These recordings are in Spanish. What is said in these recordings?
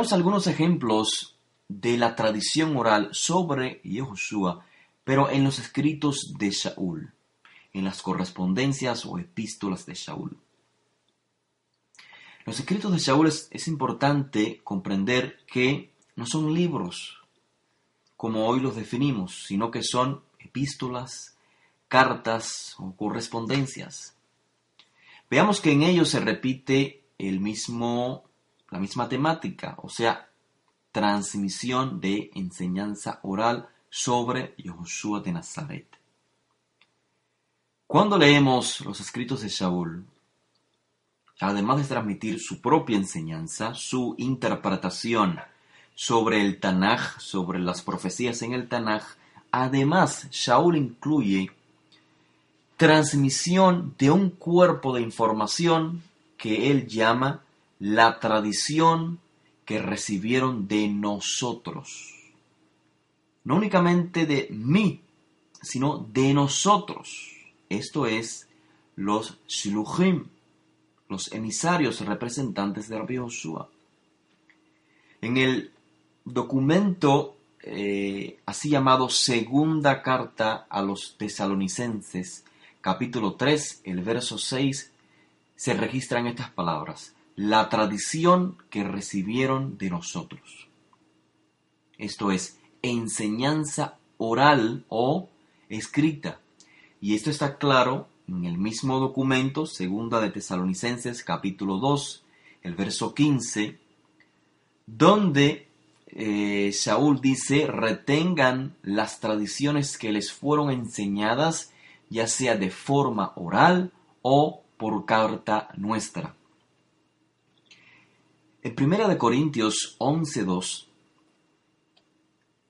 Veamos algunos ejemplos de la tradición oral sobre Yehoshua, pero en los escritos de Shaul, en las correspondencias o epístolas de Shaul. Los escritos de Shaul es, importante comprender que no son libros como hoy los definimos, sino que son epístolas, cartas o correspondencias. Veamos que en ellos se repite el mismo, la misma temática, o sea, transmisión de enseñanza oral sobre Yehoshua de Nazaret. Cuando leemos los escritos de Shaul, además de transmitir su propia enseñanza, su interpretación sobre el Tanaj, sobre las profecías en el Tanaj, además Shaul incluye transmisión de un cuerpo de información que él llama la tradición que recibieron de nosotros. No únicamente de mí, sino de nosotros. Esto es los Shiluchim, los emisarios representantes de Rabbi. En el documento eh, así llamado Segunda Carta a los Tesalonicenses, capítulo 3, el verso 6, se registran estas palabras, la tradición que recibieron de nosotros. Esto es, enseñanza oral o escrita. Y esto está claro en el mismo documento, segunda de Tesalonicenses capítulo 2, el verso 15, donde eh, Saúl dice, retengan las tradiciones que les fueron enseñadas, ya sea de forma oral o por carta nuestra. En 1 Corintios 11.2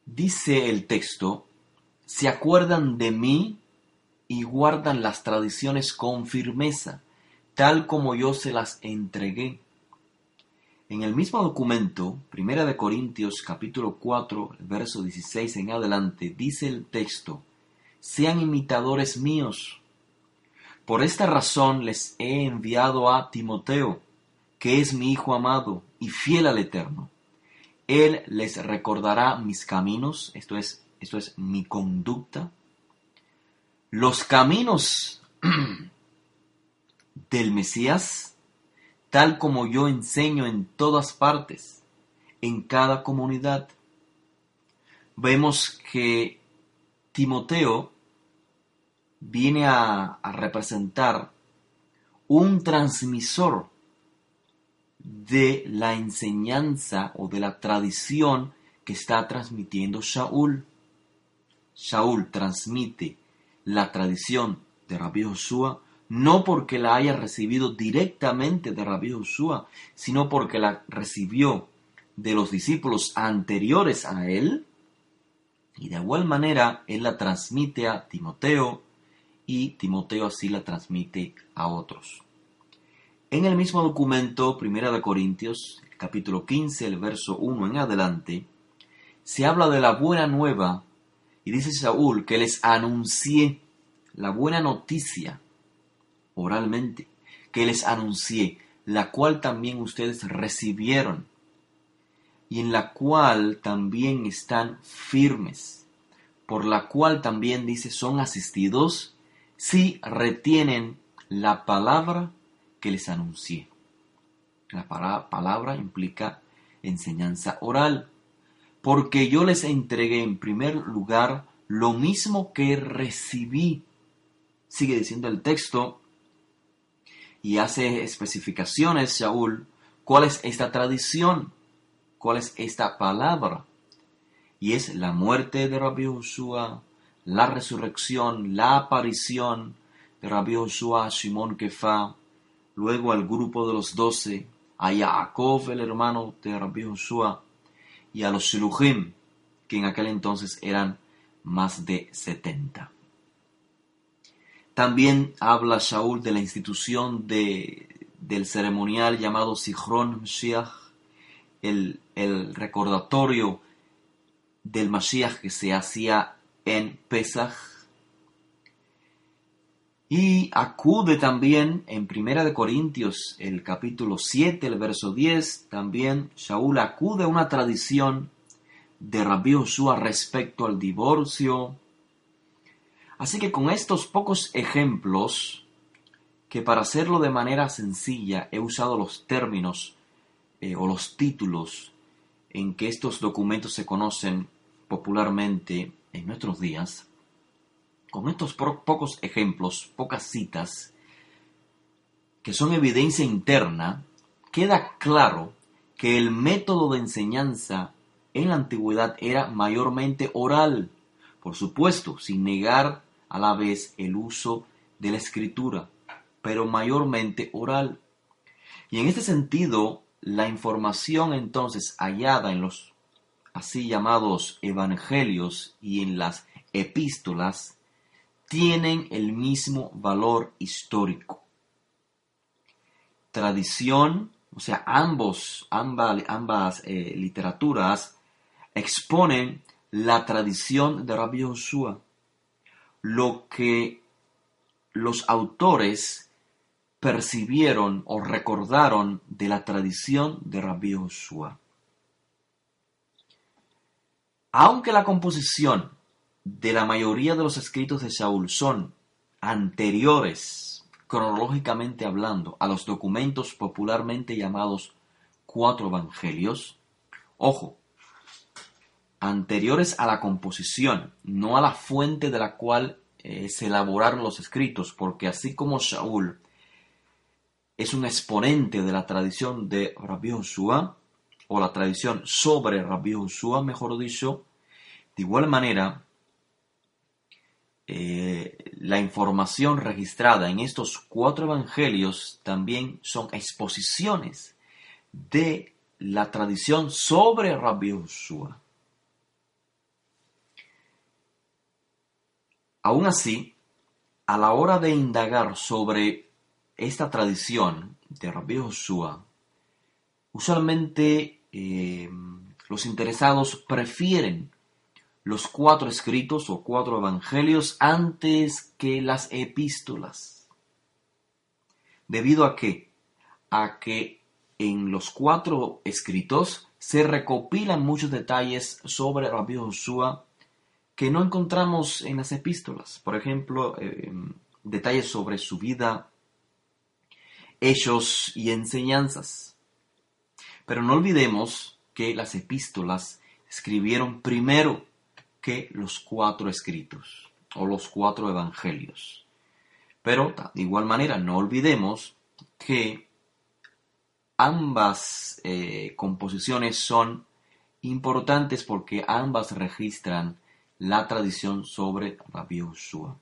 dice el texto, se acuerdan de mí y guardan las tradiciones con firmeza, tal como yo se las entregué. En el mismo documento, Primera de Corintios capítulo 4, verso 16 en adelante, dice el texto, sean imitadores míos. Por esta razón les he enviado a Timoteo, que es mi hijo amado y fiel al Eterno. Él les recordará mis caminos, esto es, esto es mi conducta, los caminos del Mesías, tal como yo enseño en todas partes, en cada comunidad. Vemos que Timoteo viene a, representar un transmisor de la enseñanza o de la tradición que está transmitiendo Shaul. Shaul transmite la tradición de Rabbi Joshua, no porque la haya recibido directamente de Rabbi Joshua, sino porque la recibió de los discípulos anteriores a él, y de igual manera él la transmite a Timoteo, y Timoteo así la transmite a otros. En el mismo documento, Primera de Corintios, capítulo 15, el verso 1 en adelante, se habla de la buena nueva y dice Saúl que les anuncié la buena noticia oralmente, que les anuncié, la cual también ustedes recibieron y en la cual también están firmes, por la cual también dice son asistidos si retienen la palabra que les anuncié. La palabra implica enseñanza oral porque yo les entregué en primer lugar lo mismo que recibí. Sigue diciendo el texto y hace especificaciones, Saúl, cuál es esta tradición, cuál es esta palabra. Y es la muerte de Rabbi Joshua, la resurrección, la aparición de Rabbi Joshua a Simón Kefa, luego al grupo de los doce, a Jacob, el hermano de Rabbi Joshua, y a los Shiluchim, que en aquel entonces eran más de 70. También habla Shaul de la institución de, del ceremonial llamado Sichron Mashiach, el, el recordatorio del Mashiach que se hacía en Pesach. Y acude también en Primera de Corintios, el capítulo 7, el verso 10, también Shaul acude a una tradición de Rabbi Joshua respecto al divorcio. Así que con estos pocos ejemplos, que para hacerlo de manera sencilla he usado los términos eh, o los títulos en que estos documentos se conocen popularmente en nuestros días, con estos pocos ejemplos, pocas citas, que son evidencia interna, queda claro que el método de enseñanza en la antigüedad era mayormente oral, por supuesto, sin negar a la vez el uso de la escritura, pero mayormente oral. Y en este sentido, la información entonces hallada en los así llamados evangelios y en las epístolas tienen el mismo valor histórico. Tradición, o sea, ambos, ambas, eh, literaturas exponen la tradición de Rabbi Joshua, lo que los autores percibieron o recordaron de la tradición de Rabbi Joshua. Aunque la composición de la mayoría de los escritos de Saúl son anteriores, cronológicamente hablando, a los documentos popularmente llamados cuatro evangelios, ojo, anteriores a la composición, no a la fuente de la cual eh, se elaboraron los escritos, porque así como Saúl es un exponente de la tradición de Rabbi Joshua, o la tradición sobre Rabbi Joshua, mejor dicho, de igual manera, eh, la información registrada en estos cuatro evangelios también son exposiciones de la tradición sobre Rabbi Joshua. Aún así, a la hora de indagar sobre esta tradición de Rabbi Joshua, usualmente eh, los interesados prefieren los cuatro escritos o cuatro evangelios antes que las epístolas. ¿Debido a qué? A que en los cuatro escritos se recopilan muchos detalles sobre Rabbi Joshua que no encontramos en las epístolas. Por ejemplo, eh, detalles sobre su vida, hechos y enseñanzas. Pero no olvidemos que las epístolas escribieron primero que los cuatro escritos o los cuatro evangelios. Pero de igual manera no olvidemos que ambas eh, composiciones son importantes porque ambas registran la tradición sobre Rabbi Joshua.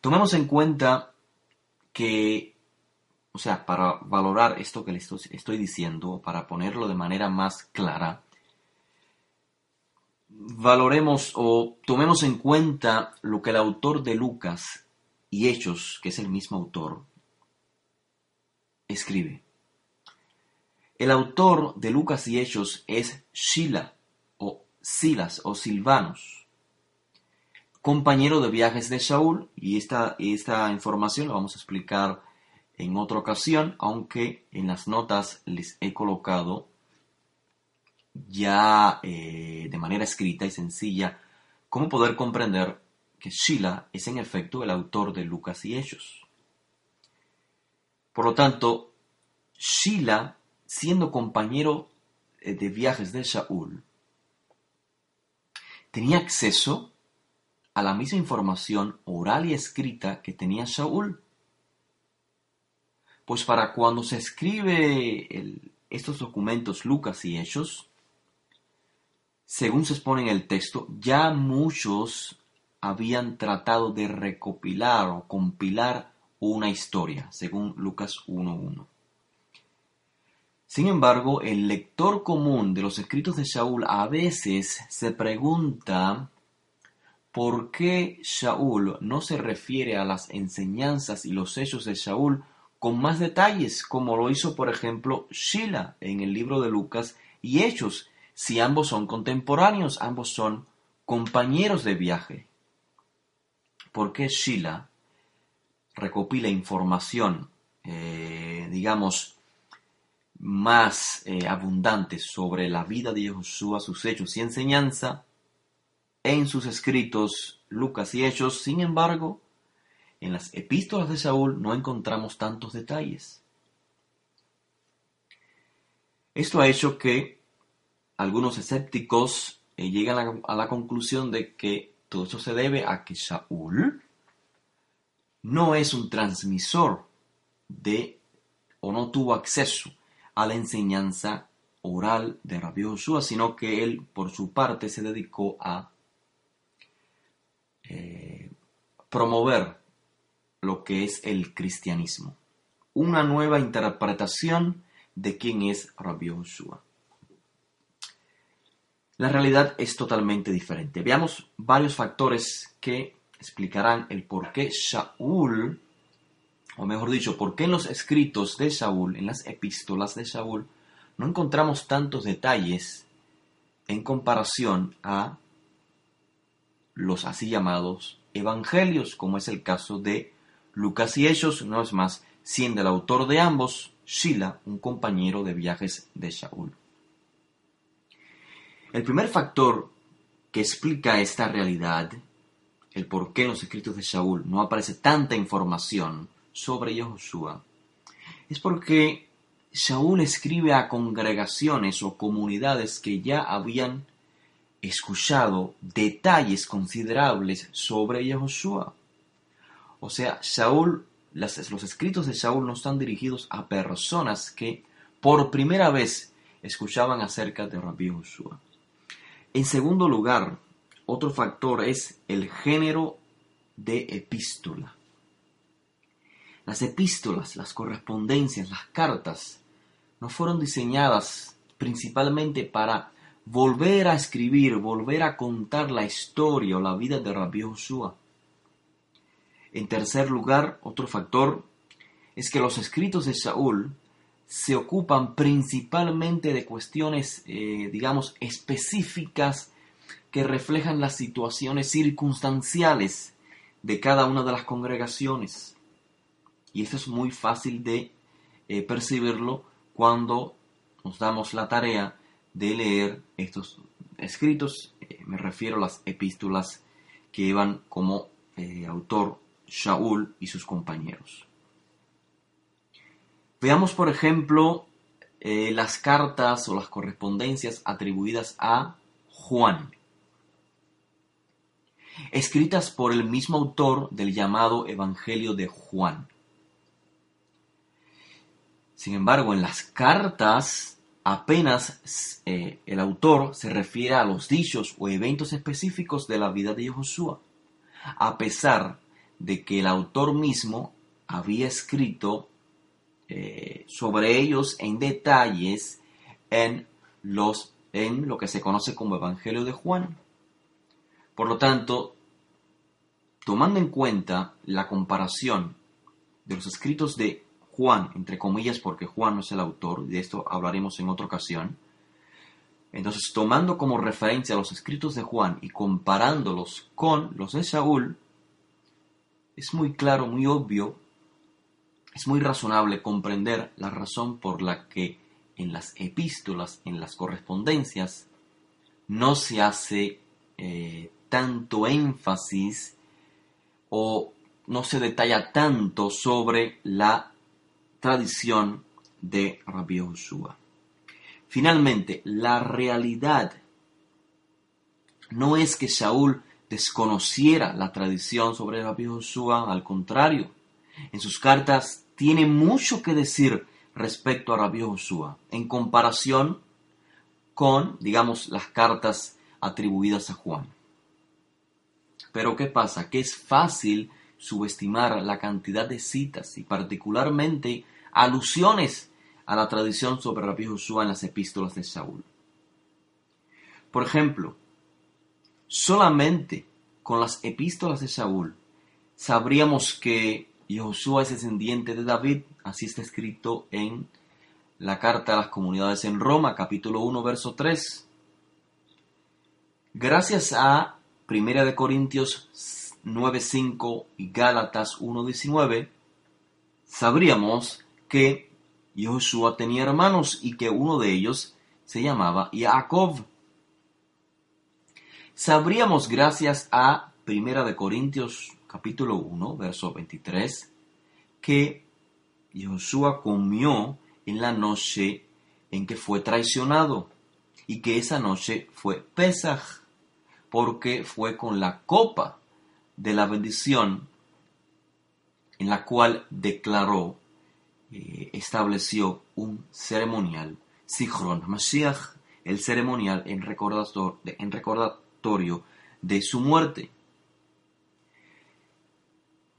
Tomemos en cuenta que, o sea, para valorar esto que le estoy diciendo, para ponerlo de manera más clara, valoremos o tomemos en cuenta lo que el autor de Lucas y Hechos, que es el mismo autor, escribe. El autor de Lucas y Hechos es Shila o Silas o Silvanos, compañero de viajes de Saúl, y esta, esta información la vamos a explicar en otra ocasión, aunque en las notas les he colocado ya eh, de manera escrita y sencilla cómo poder comprender que Sheila es en efecto el autor de Lucas y Hechos. Por lo tanto, Sheila, siendo compañero eh, de viajes de Saúl, tenía acceso a la misma información oral y escrita que tenía Saúl. Pues para cuando se escribe estos documentos Lucas y Hechos, según se expone en el texto, ya muchos habían tratado de recopilar o compilar una historia, según Lucas 1.1. Sin embargo, el lector común de los escritos de Saúl a veces se pregunta por qué Saúl no se refiere a las enseñanzas y los hechos de Saúl con más detalles, como lo hizo, por ejemplo, Sheila en el libro de Lucas y Hechos, si ambos son contemporáneos, ambos son compañeros de viaje. ¿Por qué Sheila recopila información, eh, digamos, más eh, abundante sobre la vida de Josué, sus hechos y enseñanza, en sus escritos Lucas y Hechos, sin embargo, en las epístolas de Saúl no encontramos tantos detalles. Esto ha hecho que algunos escépticos eh, lleguen a la, conclusión de que todo esto se debe a que Saúl no es un transmisor de o no tuvo acceso a la enseñanza oral de Rabbi Joshua, sino que él por su parte se dedicó a eh, promover lo que es el cristianismo, una nueva interpretación de quién es Rabbi Joshua. La realidad es totalmente diferente. Veamos varios factores que explicarán el por qué Shaul, o mejor dicho, por qué en los escritos de Saúl, en las epístolas de Saúl, no encontramos tantos detalles en comparación a los así llamados evangelios, como es el caso de Lucas y Hechos, no es más, siendo el autor de ambos Shila, un compañero de viajes de Shaul. El primer factor que explica esta realidad, el por qué en los escritos de Shaul no aparece tanta información sobre Yehoshua, es porque Shaul escribe a congregaciones o comunidades que ya habían escuchado detalles considerables sobre Yehoshua. O sea, Shaul los escritos de Saúl no están dirigidos a personas que por primera vez escuchaban acerca de Rabbi Joshua. En segundo lugar, otro factor es el género de epístola. Las epístolas, las correspondencias, las cartas, no fueron diseñadas principalmente para volver a escribir, volver a contar la historia o la vida de Rabbi Joshua en tercer lugar, otro factor es que los escritos de Saúl se ocupan principalmente de cuestiones, eh, digamos, específicas que reflejan las situaciones circunstanciales de cada una de las congregaciones. Y esto es muy fácil de eh, percibirlo cuando nos damos la tarea de leer estos escritos, eh, me refiero a las epístolas que llevan como autor Shaul y sus compañeros. Veamos, por ejemplo, eh, las cartas o las correspondencias atribuidas a Juan, escritas por el mismo autor del llamado Evangelio de Juan. Sin embargo, en las cartas apenas eh, el autor se refiere a los dichos o eventos específicos de la vida de Josué, a pesar de que el autor mismo había escrito eh, sobre ellos en detalles en, los, en lo que se conoce como Evangelio de Juan. Por lo tanto, tomando en cuenta la comparación de los escritos de Juan, entre comillas, porque Juan no es el autor, de esto hablaremos en otra ocasión, entonces tomando como referencia los escritos de Juan y comparándolos con los de Saúl, es muy claro, muy obvio, es muy razonable comprender la razón por la que en las epístolas, en las correspondencias, no se hace eh, tanto énfasis o no se detalla tanto sobre la tradición de Rabbi Joshua. Finalmente, la realidad no es que Saúl desconociera la tradición sobre Rabbi Joshua, al contrario, en sus cartas tiene mucho que decir respecto a Rabbi Joshua en comparación con, digamos, las cartas atribuidas a Juan. Pero ¿qué pasa? Que es fácil subestimar la cantidad de citas y particularmente alusiones a la tradición sobre Rabbi Joshua en las epístolas de Saúl. Por ejemplo, Solamente con las epístolas de Saúl sabríamos que Josué es descendiente de David, así está escrito en la carta a las comunidades en Roma, capítulo 1, verso 3. Gracias a Primera de Corintios 9.5 y Gálatas 1.19, sabríamos que Josué tenía hermanos y que uno de ellos se llamaba Jacob. Sabríamos gracias a Primera de Corintios capítulo 1, verso 23, que Josué comió en la noche en que fue traicionado y que esa noche fue Pesaj, porque fue con la copa de la bendición en la cual declaró, eh, estableció un ceremonial, Sichron Mashiach, el ceremonial en recordatorio de su muerte.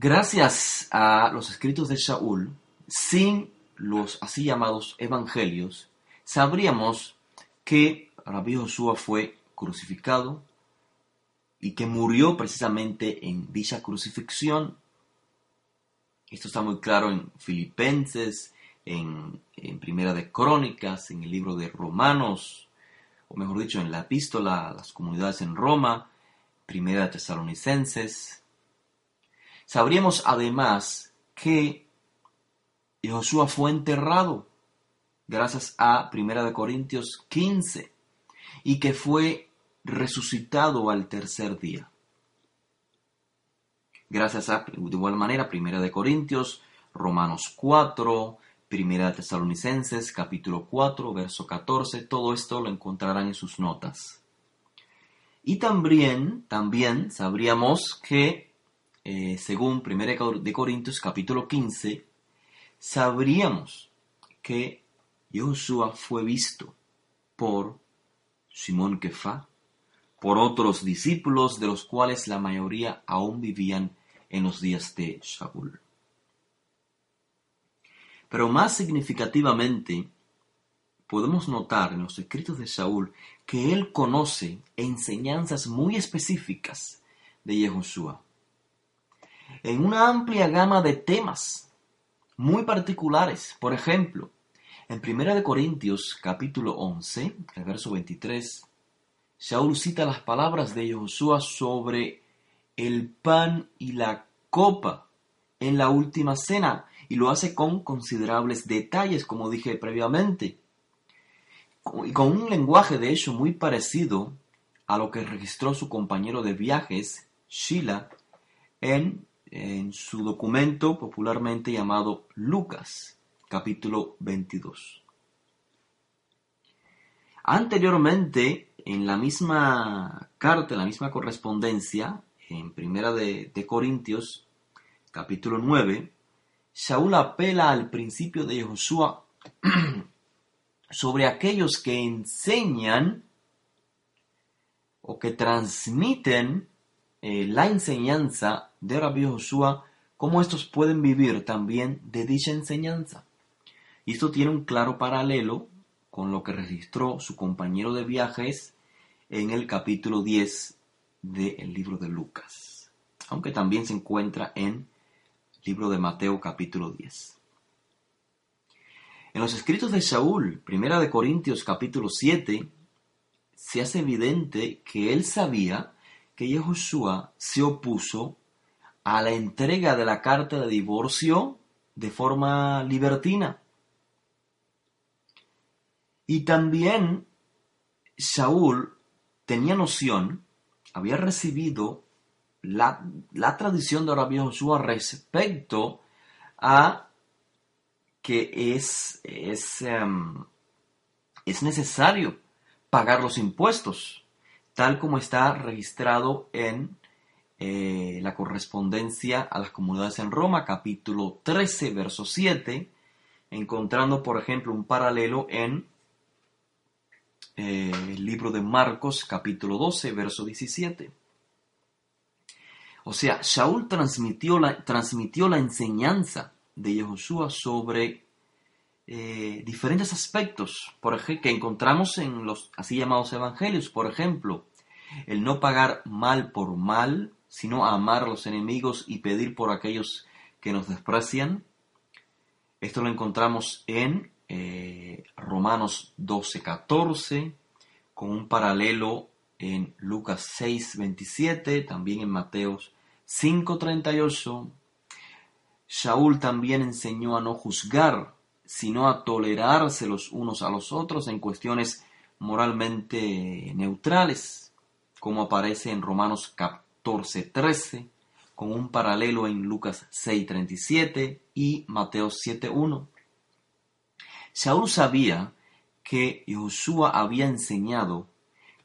Gracias a los escritos de Shaul, sin los así llamados evangelios, sabríamos que Rabbi Joshua fue crucificado y que murió precisamente en dicha crucifixión. Esto está muy claro en Filipenses, en, Primera de Crónicas, en el libro de Romanos, o mejor dicho, en la epístola a las comunidades en Roma, Primera de Tesalonicenses, Sabríamos además que Josué fue enterrado gracias a 1 Corintios 15 y que fue resucitado al tercer día. Gracias a, de igual manera, 1 Corintios, Romanos 4, 1 Tesalonicenses, capítulo 4, verso 14, todo esto lo encontrarán en sus notas. Y también, también sabríamos que eh, según 1 de Corintios capítulo 15, sabríamos que Josué fue visto por Simón Kefa, por otros discípulos de los cuales la mayoría aún vivían en los días de Shaul. Pero más significativamente, podemos notar en los escritos de Saúl que él conoce enseñanzas muy específicas de Yehoshua en una amplia gama de temas muy particulares. Por ejemplo, en 1 Corintios capítulo 11, el verso 23, Shaul cita las palabras de Josué sobre el pan y la copa en la última cena y lo hace con considerables detalles, como dije previamente, y con un lenguaje de hecho muy parecido a lo que registró su compañero de viajes, Sheila, en en su documento popularmente llamado Lucas, capítulo 22. Anteriormente, en la misma carta, en la misma correspondencia, en Primera de, Corintios, capítulo 9, Saúl apela al principio de Josué sobre aquellos que enseñan o que transmiten eh, la enseñanza de Rabbi Joshua, cómo estos pueden vivir también de dicha enseñanza. Y esto tiene un claro paralelo con lo que registró su compañero de viajes en el capítulo 10 del libro de Lucas, aunque también se encuentra en el libro de Mateo capítulo 10. En los escritos de Saúl, primera de Corintios capítulo 7, se hace evidente que él sabía que Yehoshua se opuso a la entrega de la carta de divorcio de forma libertina. Y también Saúl tenía noción, había recibido la, tradición de Rabbi Josué respecto a que es, es, em, es necesario pagar los impuestos tal como está registrado en eh, la correspondencia a las comunidades en Roma, capítulo 13, verso 7, encontrando, por ejemplo, un paralelo en eh, el libro de Marcos, capítulo 12, verso 17. O sea, Shaul transmitió la, transmitió la enseñanza de Yehoshua sobre eh, diferentes aspectos por ejemplo, que encontramos en los así llamados evangelios. Por ejemplo, el no pagar mal por mal, sino amar a los enemigos y pedir por aquellos que nos desprecian. Esto lo encontramos en eh, Romanos 12, 14, con un paralelo en Lucas 6, 27, también en Mateos 5.38, Shaul también enseñó a no juzgar, sino a tolerarse los unos a los otros en cuestiones moralmente neutrales, como aparece en Romanos 14.13, con un paralelo en Lucas 6.37 y Mateo 7.1. Shaul sabía que Josué había enseñado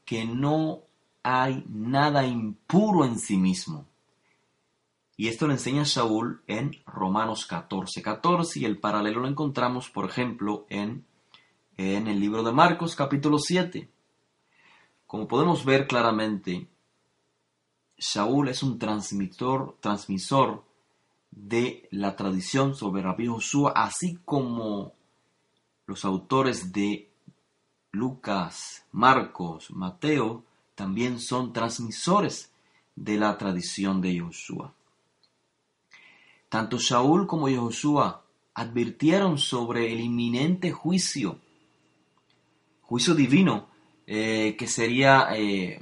que no hay nada impuro en sí mismo. Y esto lo enseña Shaul en Romanos 14.14 y el paralelo lo encontramos, por ejemplo, en, en el libro de Marcos capítulo 7. Como podemos ver claramente, Shaul es un transmisor, transmisor de la tradición sobre Rabbi Josué, así como los autores de Lucas, Marcos, Mateo también son transmisores de la tradición de Josué. Tanto Shaul como Josué advirtieron sobre el inminente juicio, juicio divino, eh, que sería eh,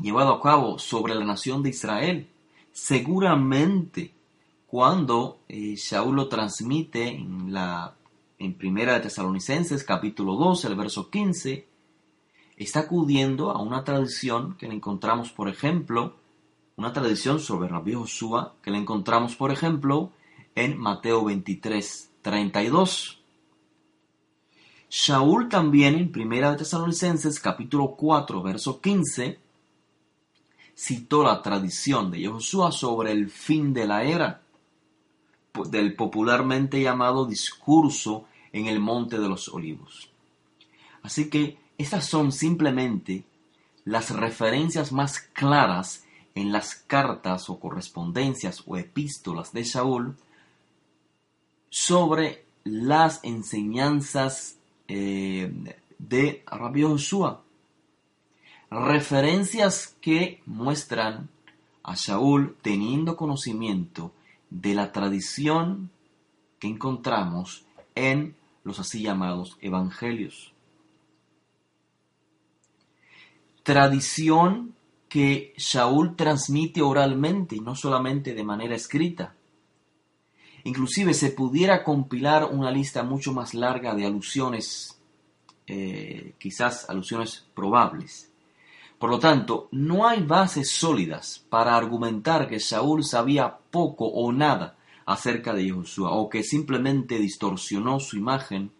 llevado a cabo sobre la nación de Israel. Seguramente cuando eh, lo transmite en la en Primera de Tesalonicenses capítulo 12, el verso 15, está acudiendo a una tradición que le encontramos, por ejemplo, una tradición sobre Rabbi Josué que le encontramos, por ejemplo, en Mateo 23, 32. Shaul también en Primera de Tesalonicenses capítulo 4, verso 15, citó la tradición de Josué sobre el fin de la era, del popularmente llamado discurso en el Monte de los Olivos. Así que estas son simplemente las referencias más claras en las cartas o correspondencias o epístolas de Saúl sobre las enseñanzas eh, de Rabbi Josué. Referencias que muestran a Saúl teniendo conocimiento de la tradición que encontramos en los así llamados evangelios. Tradición que Shaul transmite oralmente y no solamente de manera escrita. Inclusive se pudiera compilar una lista mucho más larga de alusiones, eh, quizás alusiones probables. Por lo tanto, no hay bases sólidas para argumentar que Saúl sabía poco o nada acerca de Josué o que simplemente distorsionó su imagen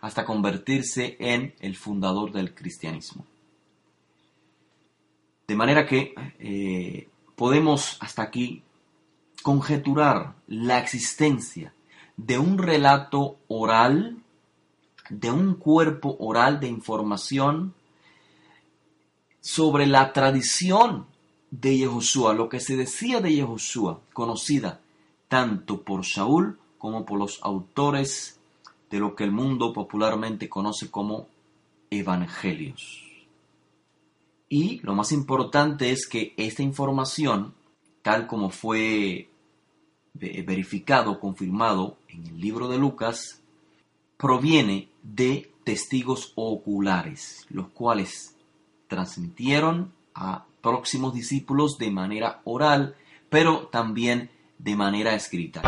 hasta convertirse en el fundador del cristianismo. De manera que eh, podemos hasta aquí conjeturar la existencia de un relato oral, de un cuerpo oral de información sobre la tradición de Yehoshua, lo que se decía de Yehoshua, conocida tanto por Saúl como por los autores de lo que el mundo popularmente conoce como evangelios. Y lo más importante es que esta información, tal como fue verificado, confirmado en el libro de Lucas, proviene de testigos oculares, los cuales transmitieron a próximos discípulos de manera oral, pero también de manera escrita.